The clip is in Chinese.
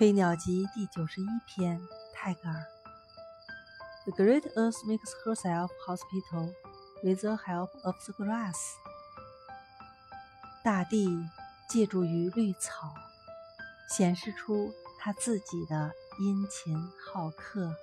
飞鸟集第九十一篇泰戈尔 the great earth makes herself hospital with the help of the grass 大地借助于绿草显示出它自己的殷勤好客